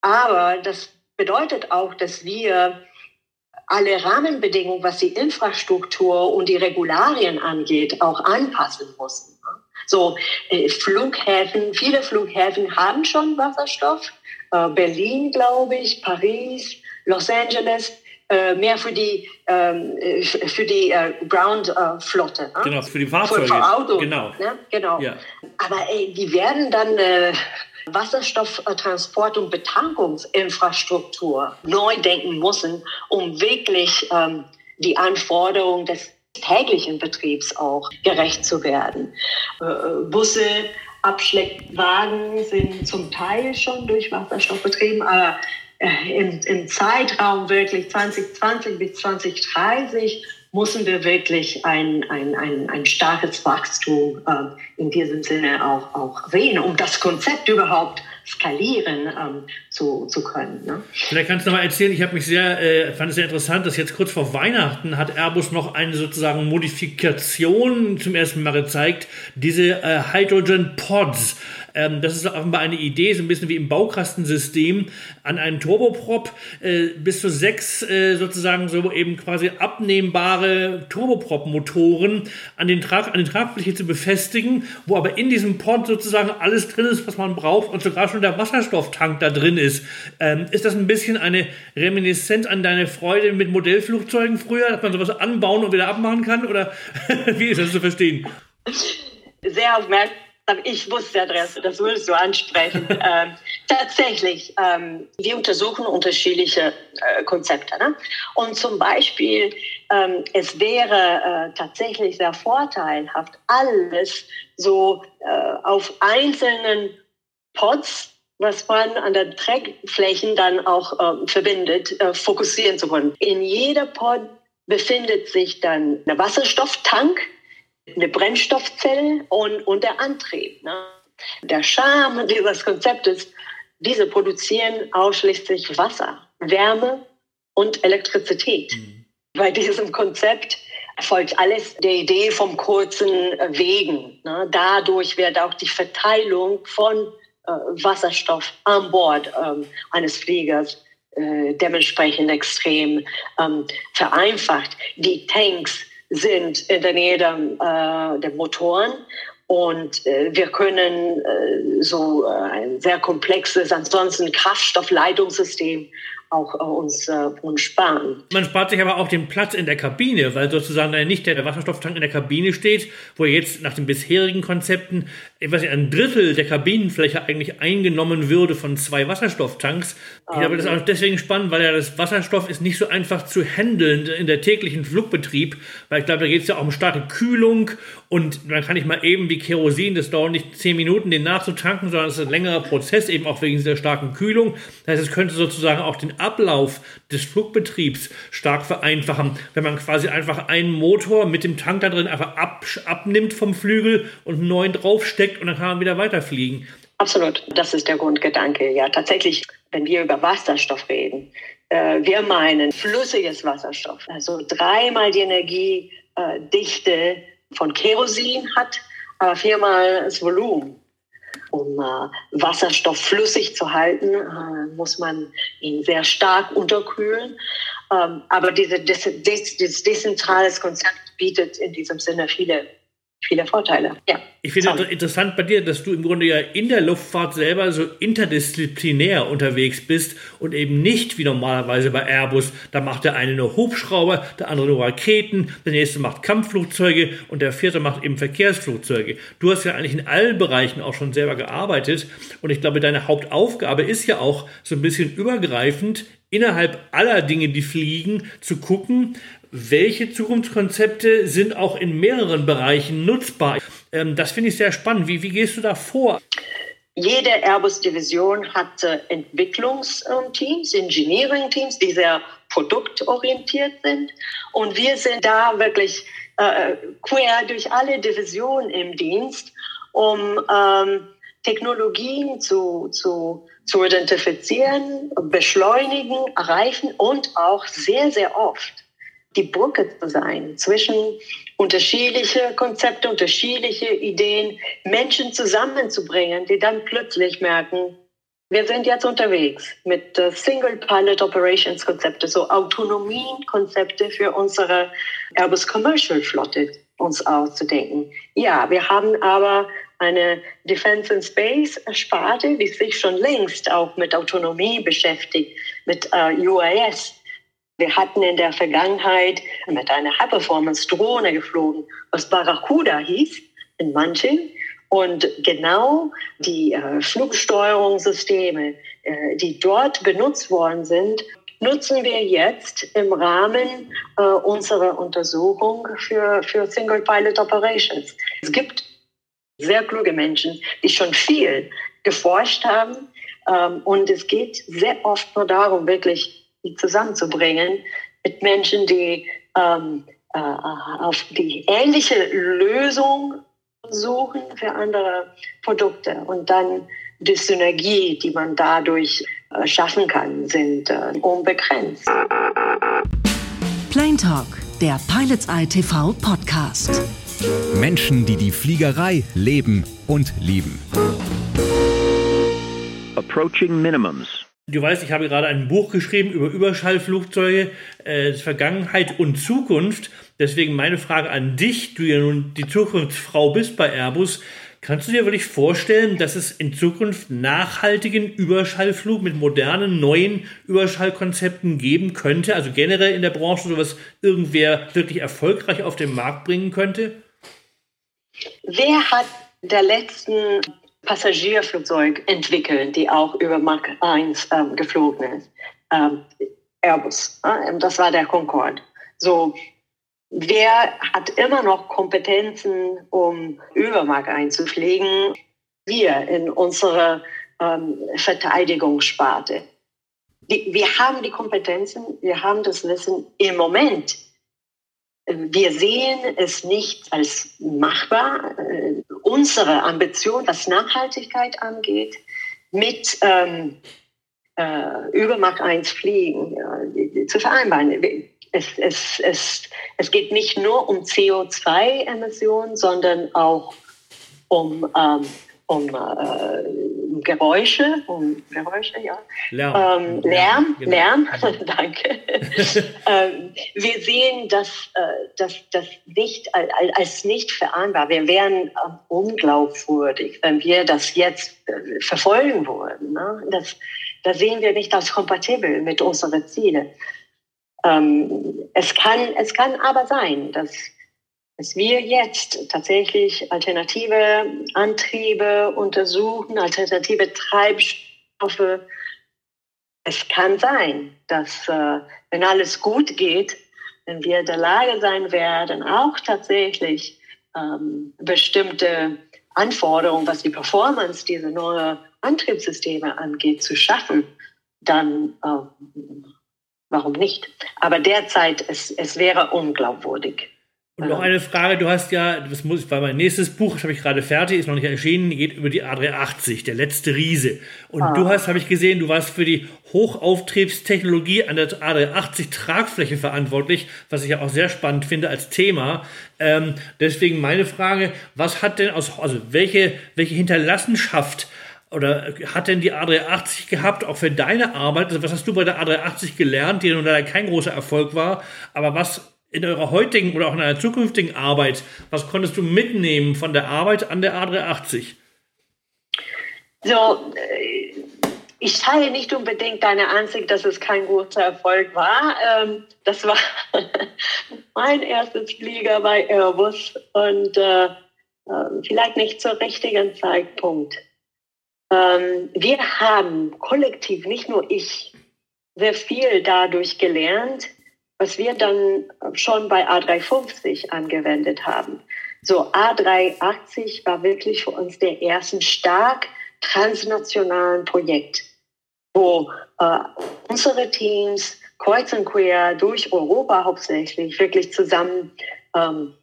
Aber das bedeutet auch, dass wir alle Rahmenbedingungen, was die Infrastruktur und die Regularien angeht, auch anpassen müssen. So, äh, Flughäfen, viele Flughäfen haben schon Wasserstoff. Äh, Berlin, glaube ich, Paris, Los Angeles, äh, mehr für die, ähm, äh, für die äh, Ground-Flotte. Äh, genau, für die Fahrzeuge. Für, für Autos. Genau. Ne? genau. Ja. Aber ey, die werden dann Wasserstofftransport- und Betankungsinfrastruktur neu denken müssen, um wirklich ähm, die Anforderungen des täglichen Betriebs auch gerecht zu werden. Äh, äh, Busse, Abschleckwagen sind zum Teil schon durch Wasserstoff betrieben, aber äh, im, im Zeitraum wirklich 2020 bis 2030 müssen wir wirklich ein, ein, ein, ein starkes Wachstum äh, in diesem Sinne auch, auch sehen, um das Konzept überhaupt skalieren ähm, zu, zu können. Ne? Vielleicht kannst du noch mal erzählen, ich habe mich sehr, äh, fand es sehr interessant, dass jetzt kurz vor Weihnachten hat Airbus noch eine sozusagen Modifikation zum ersten Mal gezeigt, diese äh, Hydrogen Pods. Ähm, das ist offenbar eine Idee, so ein bisschen wie im Baukastensystem, an einen Turboprop äh, bis zu sechs äh, sozusagen so eben quasi abnehmbare Turboprop-Motoren an, den Trag, an den Tragfläche zu befestigen, wo aber in diesem Pod sozusagen alles drin ist, was man braucht und sogar schon der Wasserstofftank da drin ist. Ähm, ist das ein bisschen eine Reminiszenz an deine Freude mit Modellflugzeugen früher, dass man sowas anbauen und wieder abmachen kann? Oder wie ist das zu verstehen? Sehr aufmerksam ich wusste Adresse, das würdest du ansprechen. ähm, tatsächlich, ähm, wir untersuchen unterschiedliche äh, Konzepte. Ne? Und zum Beispiel, ähm, es wäre äh, tatsächlich sehr vorteilhaft, alles so äh, auf einzelnen Pods, was man an den Trägflächen dann auch äh, verbindet, äh, fokussieren zu können. In jeder Pod befindet sich dann ein Wasserstofftank, eine Brennstoffzelle und, und der Antrieb. Ne? Der Charme dieses Konzeptes, diese produzieren ausschließlich Wasser, Wärme und Elektrizität. Mhm. Bei diesem Konzept erfolgt alles der Idee vom kurzen Wegen. Ne? Dadurch wird auch die Verteilung von äh, Wasserstoff an Bord ähm, eines Fliegers äh, dementsprechend extrem ähm, vereinfacht. Die Tanks sind in der Nähe der, äh, der Motoren und äh, wir können äh, so äh, ein sehr komplexes, ansonsten Kraftstoffleitungssystem auch äh, uns, äh, uns sparen. Man spart sich aber auch den Platz in der Kabine, weil sozusagen nicht der Wasserstofftank in der Kabine steht, wo jetzt nach den bisherigen Konzepten etwas ein Drittel der Kabinenfläche eigentlich eingenommen würde von zwei Wasserstofftanks. Ich glaube, das ist auch deswegen spannend, weil ja das Wasserstoff ist nicht so einfach zu handeln in der täglichen Flugbetrieb, weil ich glaube, da geht es ja auch um starke Kühlung und man kann nicht mal eben wie Kerosin, das dauert nicht zehn Minuten, den nachzutanken, sondern es ist ein längerer Prozess, eben auch wegen dieser starken Kühlung. Das heißt, es könnte sozusagen auch den Ablauf des Flugbetriebs stark vereinfachen, wenn man quasi einfach einen Motor mit dem Tank da drin einfach ab, abnimmt vom Flügel und einen neuen draufsteckt und dann kann man wieder weiterfliegen. Absolut, das ist der Grundgedanke. Ja, tatsächlich, wenn wir über Wasserstoff reden, äh, wir meinen flüssiges Wasserstoff, also dreimal die Energiedichte von Kerosin hat, aber viermal das Volumen. Um äh, Wasserstoff flüssig zu halten, äh, muss man ihn sehr stark unterkühlen. Ähm, aber diese, dieses, dieses dezentrales Konzept bietet in diesem Sinne viele viele Vorteile. Ja. Ich finde es interessant bei dir, dass du im Grunde ja in der Luftfahrt selber so interdisziplinär unterwegs bist und eben nicht wie normalerweise bei Airbus, da macht der eine nur Hubschrauber, der andere nur Raketen, der nächste macht Kampfflugzeuge und der vierte macht eben Verkehrsflugzeuge. Du hast ja eigentlich in allen Bereichen auch schon selber gearbeitet und ich glaube, deine Hauptaufgabe ist ja auch so ein bisschen übergreifend innerhalb aller Dinge, die fliegen, zu gucken, welche Zukunftskonzepte sind auch in mehreren Bereichen nutzbar. Ähm, das finde ich sehr spannend. Wie, wie gehst du da vor? Jede Airbus-Division hat äh, Entwicklungsteams, Engineering-Teams, die sehr produktorientiert sind. Und wir sind da wirklich äh, quer durch alle Divisionen im Dienst, um ähm, Technologien zu, zu, zu identifizieren, beschleunigen, erreichen und auch sehr, sehr oft die Brücke zu sein zwischen unterschiedliche Konzepte, unterschiedliche Ideen, Menschen zusammenzubringen, die dann plötzlich merken, wir sind jetzt unterwegs mit äh, Single Pilot Operations Konzepte, so Autonomiekonzepte für unsere Airbus Commercial Flotte uns auszudenken. Ja, wir haben aber eine Defense and Space Sparte, die sich schon längst auch mit Autonomie beschäftigt, mit äh, UAS. Wir hatten in der Vergangenheit mit einer High-Performance-Drohne geflogen, was Barracuda hieß, in manchen. Und genau die äh, Flugsteuerungssysteme, äh, die dort benutzt worden sind, nutzen wir jetzt im Rahmen äh, unserer Untersuchung für, für Single Pilot Operations. Es gibt sehr kluge Menschen, die schon viel geforscht haben. Ähm, und es geht sehr oft nur darum, wirklich die zusammenzubringen mit Menschen, die ähm, äh, auf die ähnliche Lösung suchen für andere Produkte und dann die Synergie, die man dadurch äh, schaffen kann, sind äh, unbegrenzt. Plain Talk, der Pilots Eye TV Podcast. Menschen, die die Fliegerei leben und lieben. Approaching Minimums. Du weißt, ich habe gerade ein Buch geschrieben über Überschallflugzeuge, äh, Vergangenheit und Zukunft. Deswegen meine Frage an dich, du ja nun die Zukunftsfrau bist bei Airbus. Kannst du dir wirklich vorstellen, dass es in Zukunft nachhaltigen Überschallflug mit modernen, neuen Überschallkonzepten geben könnte? Also generell in der Branche sowas irgendwer wirklich erfolgreich auf den Markt bringen könnte? Wer hat der letzten Passagierflugzeug entwickelt, die auch über Mach 1 ähm, geflogen ist? Ähm, Airbus. Äh, das war der Concorde. So, Wer hat immer noch Kompetenzen, um Übermark einzupflegen? Wir in unserer ähm, Verteidigungssparte. Wir haben die Kompetenzen, wir haben das Wissen im Moment. Wir sehen es nicht als machbar. Äh, unsere Ambition, was Nachhaltigkeit angeht, mit ähm, äh, Übermacht 1 fliegen äh, zu vereinbaren es, es, es, es geht nicht nur um CO2-Emissionen, sondern auch um, ähm, um äh, Geräusche, um Geräusche, ja. Lärm. Ähm, Lärm, genau. Lärm, danke. ähm, wir sehen das, äh, das, das nicht als nicht vereinbar. Wir wären äh, unglaubwürdig, wenn wir das jetzt äh, verfolgen würden. Ne? Das, das sehen wir nicht als kompatibel mit unseren Zielen. Ähm, es, kann, es kann aber sein, dass, dass wir jetzt tatsächlich alternative Antriebe untersuchen, alternative Treibstoffe. Es kann sein, dass, äh, wenn alles gut geht, wenn wir in der Lage sein werden, auch tatsächlich ähm, bestimmte Anforderungen, was die Performance dieser neuen Antriebssysteme angeht, zu schaffen, dann äh, warum nicht? Aber derzeit, es, es wäre unglaubwürdig. Und noch eine Frage, du hast ja, das muss, war mein nächstes Buch, das habe ich gerade fertig, ist noch nicht erschienen, geht über die A380, der letzte Riese. Und ah. du hast, habe ich gesehen, du warst für die Hochauftriebstechnologie an der A380 Tragfläche verantwortlich, was ich ja auch sehr spannend finde als Thema. Ähm, deswegen meine Frage, was hat denn aus, also welche, welche Hinterlassenschaft oder hat denn die A380 gehabt, auch für deine Arbeit? Also was hast du bei der A380 gelernt, die nun leider kein großer Erfolg war, aber was in eurer heutigen oder auch in einer zukünftigen Arbeit, was konntest du mitnehmen von der Arbeit an der A380? So, äh, ich teile nicht unbedingt deine Ansicht, dass es kein großer Erfolg war. Ähm, das war mein erstes Flieger bei Airbus und äh, äh, vielleicht nicht zur richtigen Zeitpunkt. Ähm, wir haben kollektiv, nicht nur ich, sehr viel dadurch gelernt, was wir dann schon bei A350 angewendet haben. So A380 war wirklich für uns der erste stark transnationalen Projekt, wo äh, unsere Teams kreuz und quer durch Europa hauptsächlich wirklich zusammen ähm,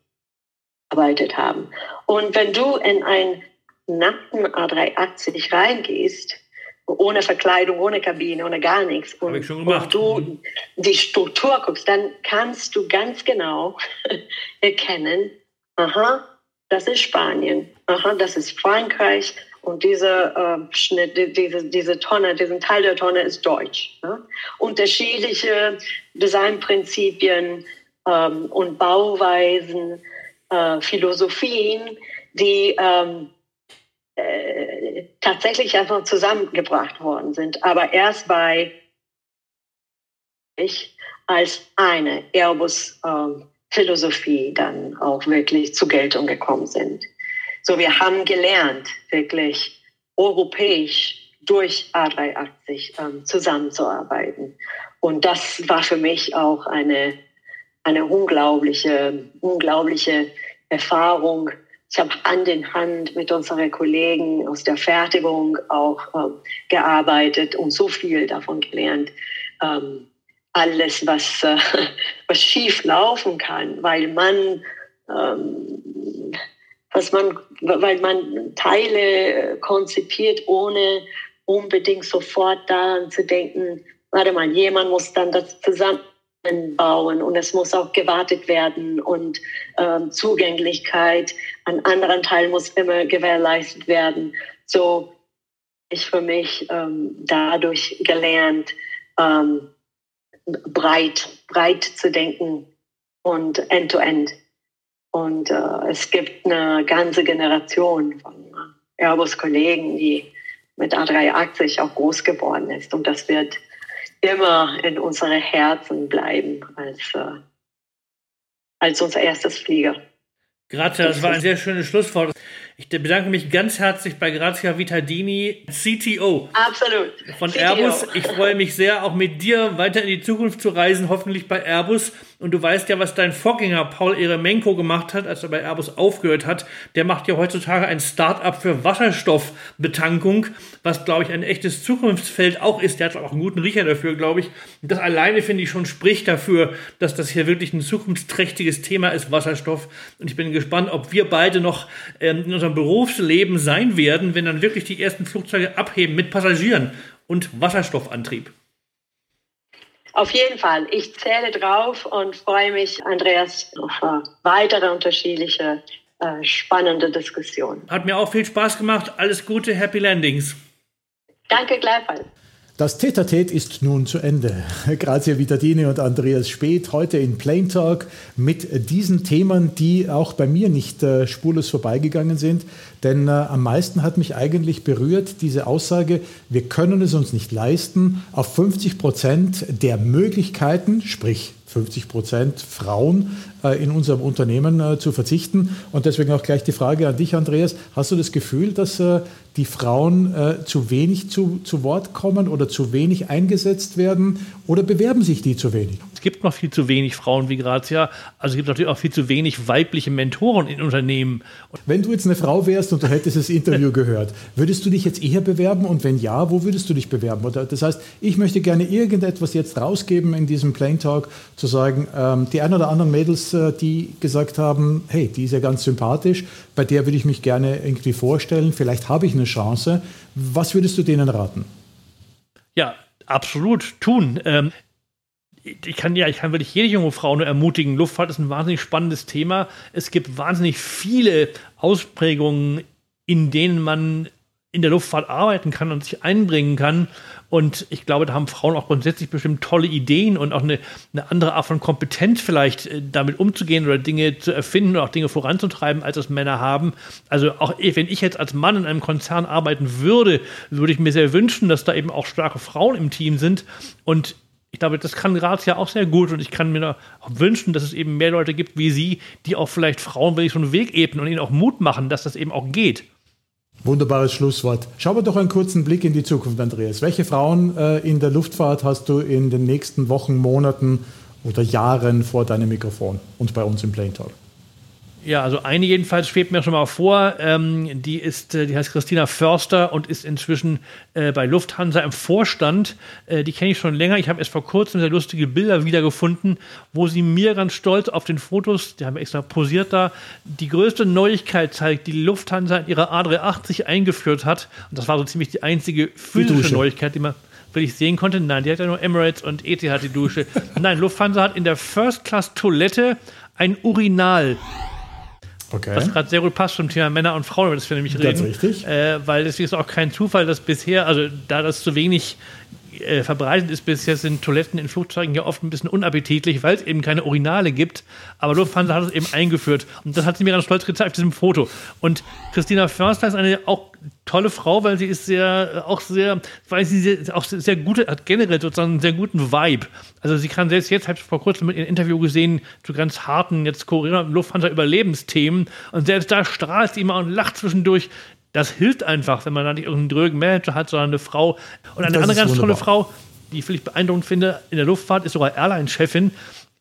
arbeitet haben. Und wenn du in ein nackten A380 reingehst, ohne Verkleidung, ohne Kabine, ohne gar nichts, und, und du die Struktur guckst, dann kannst du ganz genau erkennen, aha, das ist Spanien, aha, das ist Frankreich und diese äh, Schnitt, diese, diese Tonne, diesen Teil der Tonne ist deutsch. Ne? Unterschiedliche Designprinzipien ähm, und Bauweisen, äh, Philosophien, die ähm, äh, tatsächlich einfach zusammengebracht worden sind, aber erst bei ich als eine Airbus-Philosophie ähm, dann auch wirklich zur Geltung gekommen sind. So, wir haben gelernt, wirklich europäisch durch A380 ähm, zusammenzuarbeiten. Und das war für mich auch eine, eine unglaubliche, unglaubliche Erfahrung, ich habe Hand in Hand mit unseren Kollegen aus der Fertigung auch ähm, gearbeitet und so viel davon gelernt. Ähm, alles, was, äh, was schief laufen kann, weil man, ähm, was man, weil man Teile konzipiert, ohne unbedingt sofort daran zu denken, warte mal, jemand muss dann das zusammen bauen und es muss auch gewartet werden und ähm, Zugänglichkeit an anderen Teilen muss immer gewährleistet werden. So ich für mich ähm, dadurch gelernt, ähm, breit, breit zu denken und end-to-end. -end. Und äh, es gibt eine ganze Generation von Airbus-Kollegen, die mit A380 auch groß geworden ist. Und das wird immer in unsere Herzen bleiben als, äh, als unser erstes Flieger. Grazie, das war ein sehr schönes Schlusswort. Ich bedanke mich ganz herzlich bei Grazia Vitadini, CTO. Absolut. Von CTO. Airbus. Ich freue mich sehr, auch mit dir weiter in die Zukunft zu reisen, hoffentlich bei Airbus. Und du weißt ja, was dein Vorgänger Paul Eremenko gemacht hat, als er bei Airbus aufgehört hat. Der macht ja heutzutage ein Start-up für Wasserstoffbetankung, was, glaube ich, ein echtes Zukunftsfeld auch ist. Der hat auch einen guten Riecher dafür, glaube ich. Das alleine, finde ich, schon spricht dafür, dass das hier wirklich ein zukunftsträchtiges Thema ist, Wasserstoff. Und ich bin gespannt, ob wir beide noch ähm, in unserem Berufsleben sein werden, wenn dann wirklich die ersten Flugzeuge abheben mit Passagieren und Wasserstoffantrieb. Auf jeden Fall. Ich zähle drauf und freue mich, Andreas, auf äh, weitere unterschiedliche äh, spannende Diskussionen. Hat mir auch viel Spaß gemacht. Alles Gute, Happy Landings. Danke gleichfalls. Das Tetatet ist nun zu Ende. Grazia Vitadini und Andreas Speth heute in Plain Talk mit diesen Themen, die auch bei mir nicht äh, spurlos vorbeigegangen sind. Denn äh, am meisten hat mich eigentlich berührt diese Aussage, wir können es uns nicht leisten, auf 50 Prozent der Möglichkeiten, sprich 50 Prozent Frauen äh, in unserem Unternehmen äh, zu verzichten. Und deswegen auch gleich die Frage an dich, Andreas. Hast du das Gefühl, dass äh, die Frauen zu wenig zu, zu Wort kommen oder zu wenig eingesetzt werden oder bewerben sich die zu wenig? Es gibt noch viel zu wenig Frauen wie Grazia. Also es gibt natürlich auch viel zu wenig weibliche Mentoren in Unternehmen. Wenn du jetzt eine Frau wärst und du hättest das Interview gehört, würdest du dich jetzt eher bewerben? Und wenn ja, wo würdest du dich bewerben? Oder das heißt, ich möchte gerne irgendetwas jetzt rausgeben in diesem Plain Talk zu sagen, ähm, die ein oder anderen Mädels, äh, die gesagt haben, hey, die ist ja ganz sympathisch, bei der würde ich mich gerne irgendwie vorstellen, vielleicht habe ich eine Chance. Was würdest du denen raten? Ja, absolut tun. Ähm, ich kann ja, ich kann wirklich jede junge Frau nur ermutigen. Luftfahrt ist ein wahnsinnig spannendes Thema. Es gibt wahnsinnig viele Ausprägungen, in denen man in der Luftfahrt arbeiten kann und sich einbringen kann. Und ich glaube, da haben Frauen auch grundsätzlich bestimmt tolle Ideen und auch eine, eine andere Art von Kompetenz vielleicht äh, damit umzugehen oder Dinge zu erfinden oder auch Dinge voranzutreiben, als es Männer haben. Also auch wenn ich jetzt als Mann in einem Konzern arbeiten würde, würde ich mir sehr wünschen, dass da eben auch starke Frauen im Team sind. Und glaube, das kann Graz ja auch sehr gut und ich kann mir auch wünschen, dass es eben mehr Leute gibt wie Sie, die auch vielleicht Frauen wirklich so einen Weg ebnen und ihnen auch Mut machen, dass das eben auch geht. Wunderbares Schlusswort. Schauen wir doch einen kurzen Blick in die Zukunft, Andreas. Welche Frauen äh, in der Luftfahrt hast du in den nächsten Wochen, Monaten oder Jahren vor deinem Mikrofon und bei uns im Plane Talk? Ja, also eine jedenfalls schwebt mir schon mal vor. Ähm, die ist, äh, die heißt Christina Förster und ist inzwischen äh, bei Lufthansa im Vorstand. Äh, die kenne ich schon länger. Ich habe erst vor kurzem sehr lustige Bilder wiedergefunden, wo sie mir ganz stolz auf den Fotos, die haben wir extra posiert da, die größte Neuigkeit zeigt, die Lufthansa in ihrer A380 eingeführt hat. Und das war so ziemlich die einzige physische Neuigkeit, die man weil ich sehen konnte, nein, die hat ja nur Emirates und ET hat die Dusche. nein, Lufthansa hat in der First Class Toilette ein Urinal Okay. Was gerade sehr gut passt zum Thema Männer und Frauen, über das wir nämlich reden. Ganz richtig. Äh, weil es ist auch kein Zufall, dass bisher, also da das zu wenig äh, verbreitet ist bisher, sind Toiletten in Flugzeugen ja oft ein bisschen unappetitlich, weil es eben keine Urinale gibt. Aber Lufthansa hat es eben eingeführt. Und das hat sie mir ganz stolz gezeigt auf diesem Foto. Und Christina Förster ist eine auch tolle Frau, weil sie ist sehr, auch sehr, weil sie sehr, auch sehr gute, hat generell sozusagen einen sehr guten Vibe. Also sie kann selbst jetzt, habe ich vor kurzem mit ihrem Interview gesehen, zu ganz harten, jetzt Corona- und Lufthansa-Überlebensthemen. Und selbst da strahlt sie immer und lacht zwischendurch das hilft einfach, wenn man da nicht irgendeinen drögen Manager hat, sondern eine Frau. Und eine das andere ganz tolle Frau, die ich vielleicht beeindruckend finde, in der Luftfahrt ist sogar Airline-Chefin.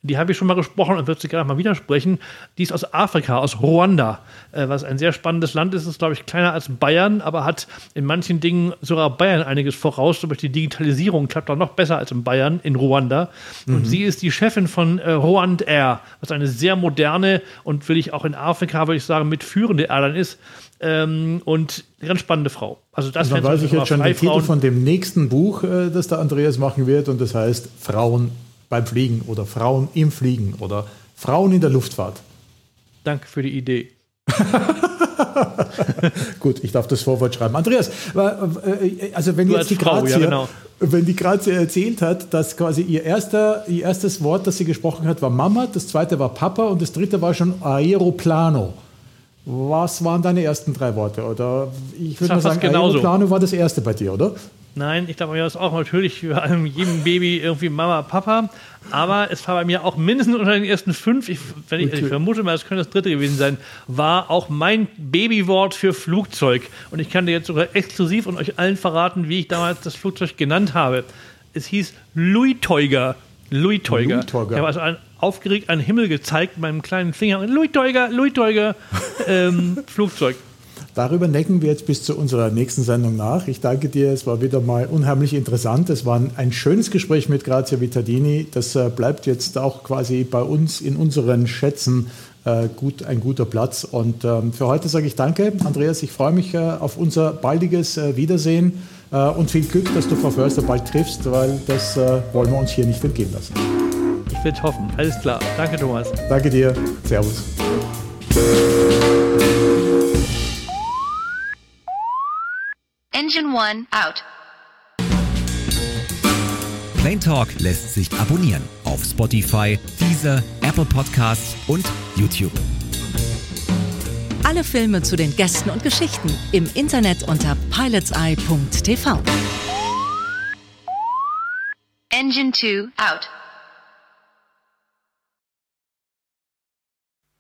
Die habe ich schon mal gesprochen und wird sie gerade mal widersprechen. Die ist aus Afrika, aus Ruanda, äh, was ein sehr spannendes Land ist. Ist, glaube ich, kleiner als Bayern, aber hat in manchen Dingen sogar Bayern einiges voraus. Zum Beispiel die Digitalisierung klappt da noch besser als in Bayern, in Ruanda. Mhm. Und sie ist die Chefin von äh, Rwand Air, was eine sehr moderne und will ich auch in Afrika, würde ich sagen, mitführende Airline ist. Ähm, und eine ganz spannende Frau. Also das und dann weiß ich jetzt schon den Titel von dem nächsten Buch, äh, das der Andreas machen wird, und das heißt Frauen beim Fliegen oder Frauen im Fliegen oder Frauen in der Luftfahrt. Danke für die Idee. Gut, ich darf das Vorwort schreiben. Andreas, äh, also wenn du jetzt die Grazie, ja, genau. wenn die Grazie erzählt hat, dass quasi ihr, erster, ihr erstes Wort, das sie gesprochen hat, war Mama, das zweite war Papa und das dritte war schon Aeroplano. Was waren deine ersten drei Worte? Oder ich würde mal sagen, genauso. Aeroplano war das erste bei dir, oder? Nein, ich glaube, das ist auch natürlich für jedem Baby irgendwie Mama, Papa. Aber es war bei mir auch mindestens unter den ersten fünf, ich, wenn ich, ich vermute mal, es könnte das dritte gewesen sein, war auch mein Babywort für Flugzeug. Und ich kann dir jetzt sogar exklusiv und euch allen verraten, wie ich damals das Flugzeug genannt habe. Es hieß Louis Teuger. Louis Teuger. Louis Teuger. Ich habe also ein, aufgeregt einen Himmel gezeigt mit meinem kleinen Finger. Louis Teuger, Louis Teuger, ähm, Flugzeug. Darüber necken wir jetzt bis zu unserer nächsten Sendung nach. Ich danke dir, es war wieder mal unheimlich interessant. Es war ein schönes Gespräch mit Grazia Vittadini. Das äh, bleibt jetzt auch quasi bei uns in unseren Schätzen äh, gut, ein guter Platz. Und ähm, für heute sage ich danke, Andreas. Ich freue mich äh, auf unser baldiges Wiedersehen und viel Glück, dass du Frau Förster bald triffst, weil das wollen wir uns hier nicht entgehen lassen. Ich will hoffen. Alles klar. Danke, Thomas. Danke dir. Servus. Engine One out. Plain Talk lässt sich abonnieren auf Spotify, Deezer, Apple Podcasts und YouTube. Alle Filme zu den Gästen und Geschichten im Internet unter pilotseye.tv. Engine 2 out.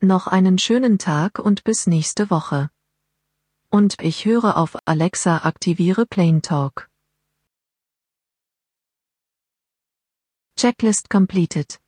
Noch einen schönen Tag und bis nächste Woche. Und ich höre auf Alexa aktiviere Plane Talk. Checklist completed.